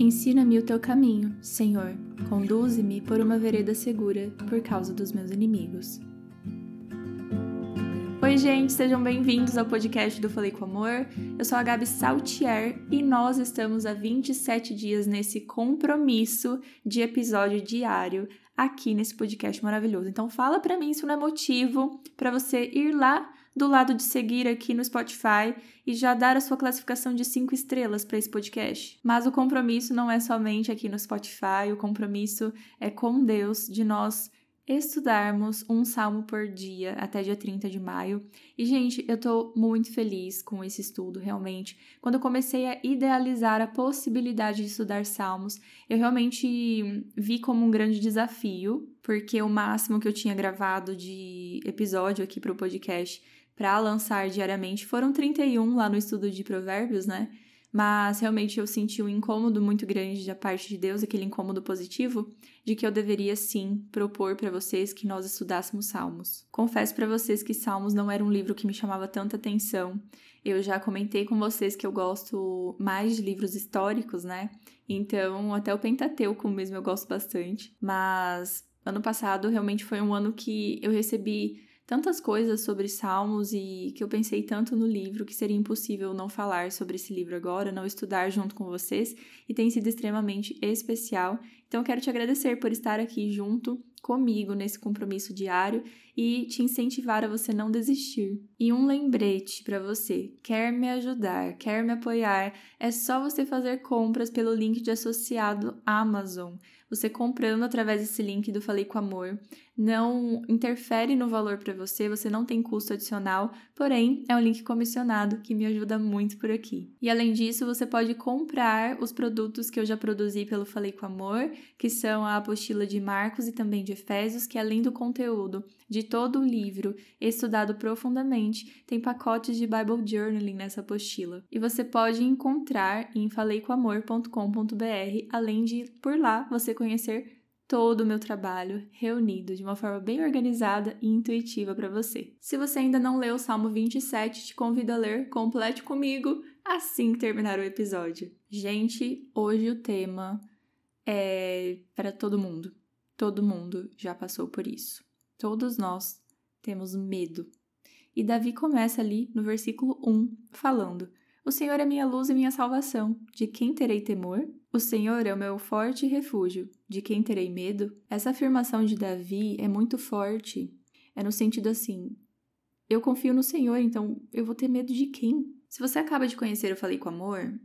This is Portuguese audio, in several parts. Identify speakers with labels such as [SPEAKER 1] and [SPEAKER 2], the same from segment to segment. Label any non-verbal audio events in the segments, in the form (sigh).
[SPEAKER 1] Ensina-me o teu caminho, Senhor. Conduze-me por uma vereda segura por causa dos meus inimigos. Oi, gente, sejam bem-vindos ao podcast do Falei com Amor. Eu sou a Gabi Saltier e nós estamos há 27 dias nesse compromisso de episódio diário aqui nesse podcast maravilhoso. Então, fala para mim se não é motivo para você ir lá do lado de seguir aqui no Spotify e já dar a sua classificação de cinco estrelas para esse podcast. Mas o compromisso não é somente aqui no Spotify, o compromisso é com Deus de nós estudarmos um salmo por dia até dia 30 de maio. E, gente, eu tô muito feliz com esse estudo, realmente. Quando eu comecei a idealizar a possibilidade de estudar salmos, eu realmente vi como um grande desafio, porque o máximo que eu tinha gravado de episódio aqui para o podcast para lançar diariamente foram 31 lá no estudo de Provérbios, né? Mas realmente eu senti um incômodo muito grande da parte de Deus, aquele incômodo positivo, de que eu deveria sim propor para vocês que nós estudássemos Salmos. Confesso para vocês que Salmos não era um livro que me chamava tanta atenção. Eu já comentei com vocês que eu gosto mais de livros históricos, né? Então, até o Pentateuco mesmo eu gosto bastante. Mas ano passado realmente foi um ano que eu recebi tantas coisas sobre Salmos e que eu pensei tanto no livro que seria impossível não falar sobre esse livro agora, não estudar junto com vocês e tem sido extremamente especial. Então, quero te agradecer por estar aqui junto comigo nesse compromisso diário e te incentivar a você não desistir. E um lembrete para você: quer me ajudar, quer me apoiar, é só você fazer compras pelo link de associado Amazon. Você comprando através desse link do Falei com Amor, não interfere no valor para você, você não tem custo adicional, porém é um link comissionado que me ajuda muito por aqui. E além disso, você pode comprar os produtos que eu já produzi pelo Falei com Amor, que são a apostila de Marcos e também de Efésios, que além do conteúdo de todo o livro estudado profundamente, tem pacotes de Bible Journaling nessa apostila. E você pode encontrar em faleicomamor.com.br, além de por lá você conhecer todo o meu trabalho reunido de uma forma bem organizada e intuitiva para você. Se você ainda não leu o Salmo 27, te convido a ler, complete comigo assim que terminar o episódio. Gente, hoje o tema é para todo mundo. Todo mundo já passou por isso. Todos nós temos medo. E Davi começa ali no versículo 1 falando: O Senhor é minha luz e minha salvação. De quem terei temor? O Senhor é o meu forte refúgio. De quem terei medo? Essa afirmação de Davi é muito forte. É no sentido assim: eu confio no Senhor, então eu vou ter medo de quem? Se você acaba de conhecer Eu Falei com Amor,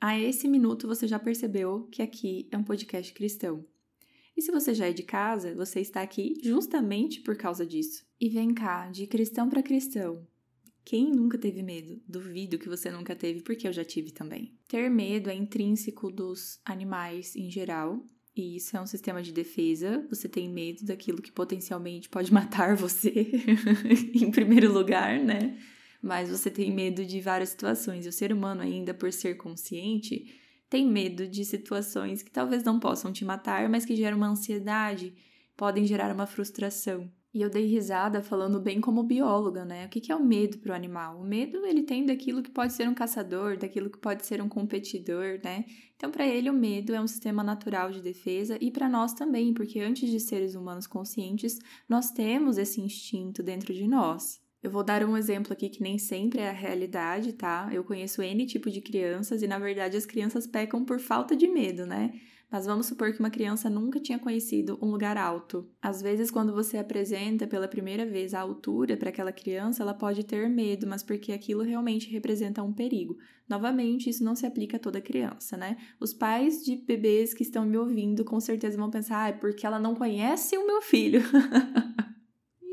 [SPEAKER 1] a esse minuto você já percebeu que aqui é um podcast cristão. E se você já é de casa, você está aqui justamente por causa disso. E vem cá, de cristão para cristão. Quem nunca teve medo? Duvido que você nunca teve, porque eu já tive também. Ter medo é intrínseco dos animais em geral, e isso é um sistema de defesa. Você tem medo daquilo que potencialmente pode (laughs) matar você, (laughs) em primeiro lugar, né? Mas você tem medo de várias situações. E o ser humano, ainda por ser consciente, tem medo de situações que talvez não possam te matar, mas que geram uma ansiedade, podem gerar uma frustração. E eu dei risada falando bem como bióloga, né? O que é o medo para o animal? O medo ele tem daquilo que pode ser um caçador, daquilo que pode ser um competidor, né? Então, para ele, o medo é um sistema natural de defesa e para nós também, porque antes de seres humanos conscientes, nós temos esse instinto dentro de nós. Eu vou dar um exemplo aqui que nem sempre é a realidade, tá? Eu conheço N tipo de crianças e, na verdade, as crianças pecam por falta de medo, né? Mas vamos supor que uma criança nunca tinha conhecido um lugar alto. Às vezes, quando você apresenta pela primeira vez a altura para aquela criança, ela pode ter medo, mas porque aquilo realmente representa um perigo. Novamente, isso não se aplica a toda criança, né? Os pais de bebês que estão me ouvindo com certeza vão pensar, ah, é porque ela não conhece o meu filho. (laughs)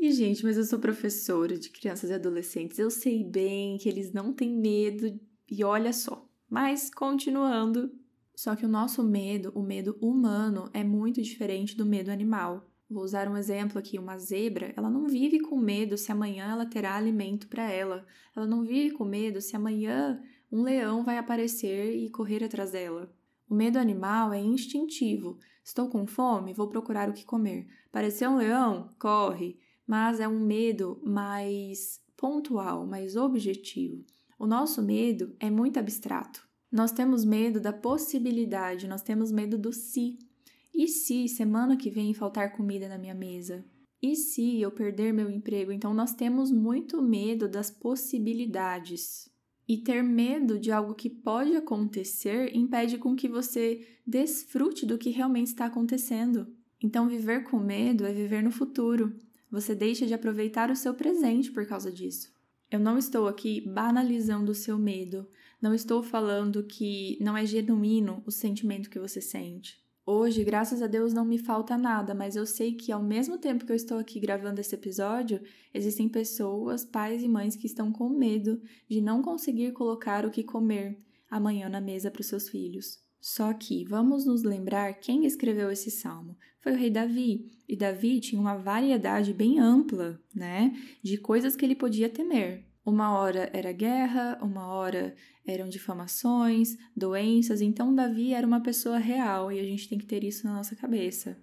[SPEAKER 1] E, gente, mas eu sou professora de crianças e adolescentes, eu sei bem que eles não têm medo, e olha só. Mas, continuando, só que o nosso medo, o medo humano, é muito diferente do medo animal. Vou usar um exemplo aqui: uma zebra, ela não vive com medo se amanhã ela terá alimento para ela. Ela não vive com medo se amanhã um leão vai aparecer e correr atrás dela. O medo animal é instintivo. Estou com fome, vou procurar o que comer. Apareceu um leão? Corre mas é um medo mais pontual, mais objetivo. O nosso medo é muito abstrato. Nós temos medo da possibilidade, nós temos medo do se. E se semana que vem faltar comida na minha mesa? E se eu perder meu emprego? Então nós temos muito medo das possibilidades. E ter medo de algo que pode acontecer impede com que você desfrute do que realmente está acontecendo. Então viver com medo é viver no futuro. Você deixa de aproveitar o seu presente por causa disso. Eu não estou aqui banalizando o seu medo, não estou falando que não é genuíno o sentimento que você sente. Hoje, graças a Deus, não me falta nada, mas eu sei que ao mesmo tempo que eu estou aqui gravando esse episódio, existem pessoas, pais e mães que estão com medo de não conseguir colocar o que comer amanhã na mesa para os seus filhos. Só que vamos nos lembrar quem escreveu esse salmo. Foi o rei Davi, e Davi tinha uma variedade bem ampla, né, de coisas que ele podia temer. Uma hora era guerra, uma hora eram difamações, doenças, então Davi era uma pessoa real e a gente tem que ter isso na nossa cabeça.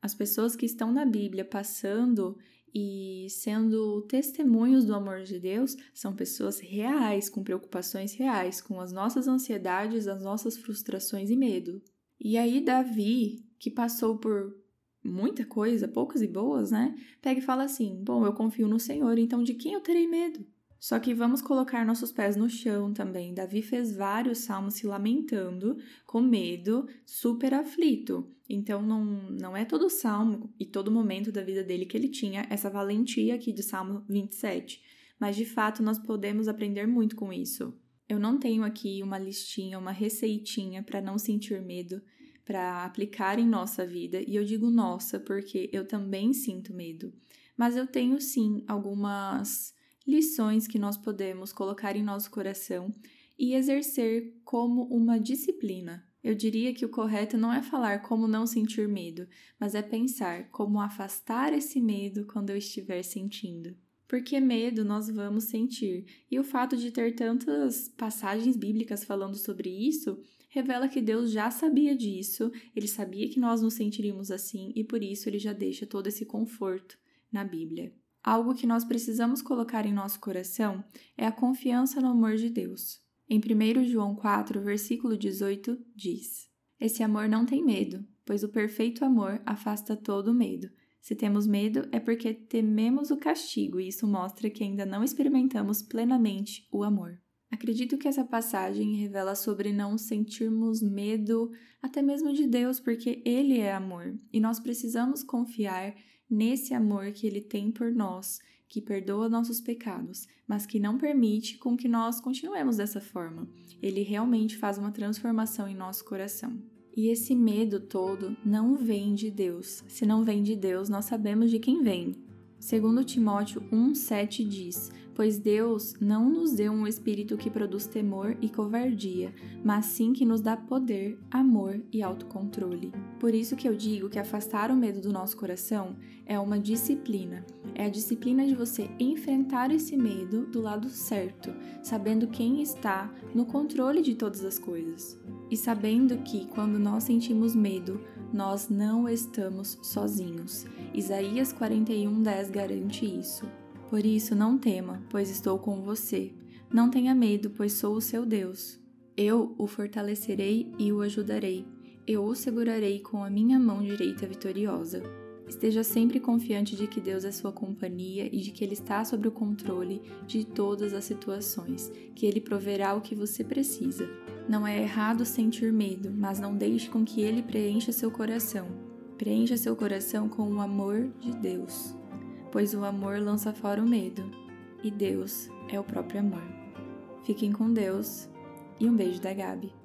[SPEAKER 1] As pessoas que estão na Bíblia passando e sendo testemunhos do amor de Deus são pessoas reais, com preocupações reais, com as nossas ansiedades, as nossas frustrações e medo. E aí, Davi, que passou por muita coisa, poucas e boas, né? Pega e fala assim: Bom, eu confio no Senhor, então de quem eu terei medo? Só que vamos colocar nossos pés no chão também. Davi fez vários salmos se lamentando, com medo, super aflito. Então não, não é todo salmo e todo momento da vida dele que ele tinha essa valentia aqui de Salmo 27. Mas de fato nós podemos aprender muito com isso. Eu não tenho aqui uma listinha, uma receitinha para não sentir medo, para aplicar em nossa vida, e eu digo nossa porque eu também sinto medo. Mas eu tenho sim algumas lições que nós podemos colocar em nosso coração e exercer como uma disciplina. Eu diria que o correto não é falar como não sentir medo, mas é pensar como afastar esse medo quando eu estiver sentindo. Porque medo nós vamos sentir, e o fato de ter tantas passagens bíblicas falando sobre isso revela que Deus já sabia disso, ele sabia que nós nos sentiríamos assim e por isso ele já deixa todo esse conforto na Bíblia. Algo que nós precisamos colocar em nosso coração é a confiança no amor de Deus. Em 1 João 4, versículo 18, diz: Esse amor não tem medo, pois o perfeito amor afasta todo medo. Se temos medo, é porque tememos o castigo, e isso mostra que ainda não experimentamos plenamente o amor. Acredito que essa passagem revela sobre não sentirmos medo até mesmo de Deus, porque Ele é amor e nós precisamos confiar nesse amor que Ele tem por nós, que perdoa nossos pecados, mas que não permite com que nós continuemos dessa forma. Ele realmente faz uma transformação em nosso coração. E esse medo todo não vem de Deus. Se não vem de Deus, nós sabemos de quem vem. Segundo Timóteo 1:7 diz: pois Deus não nos deu um espírito que produz temor e covardia, mas sim que nos dá poder, amor e autocontrole. Por isso que eu digo que afastar o medo do nosso coração é uma disciplina. É a disciplina de você enfrentar esse medo do lado certo, sabendo quem está no controle de todas as coisas. E sabendo que quando nós sentimos medo, nós não estamos sozinhos. Isaías 41:10 garante isso. Por isso, não tema, pois estou com você. Não tenha medo, pois sou o seu Deus. Eu o fortalecerei e o ajudarei. Eu o segurarei com a minha mão direita vitoriosa. Esteja sempre confiante de que Deus é sua companhia e de que Ele está sob o controle de todas as situações, que Ele proverá o que você precisa. Não é errado sentir medo, mas não deixe com que Ele preencha seu coração. Preencha seu coração com o amor de Deus pois o amor lança fora o medo, e Deus é o próprio amor. Fiquem com Deus e um beijo da Gabi.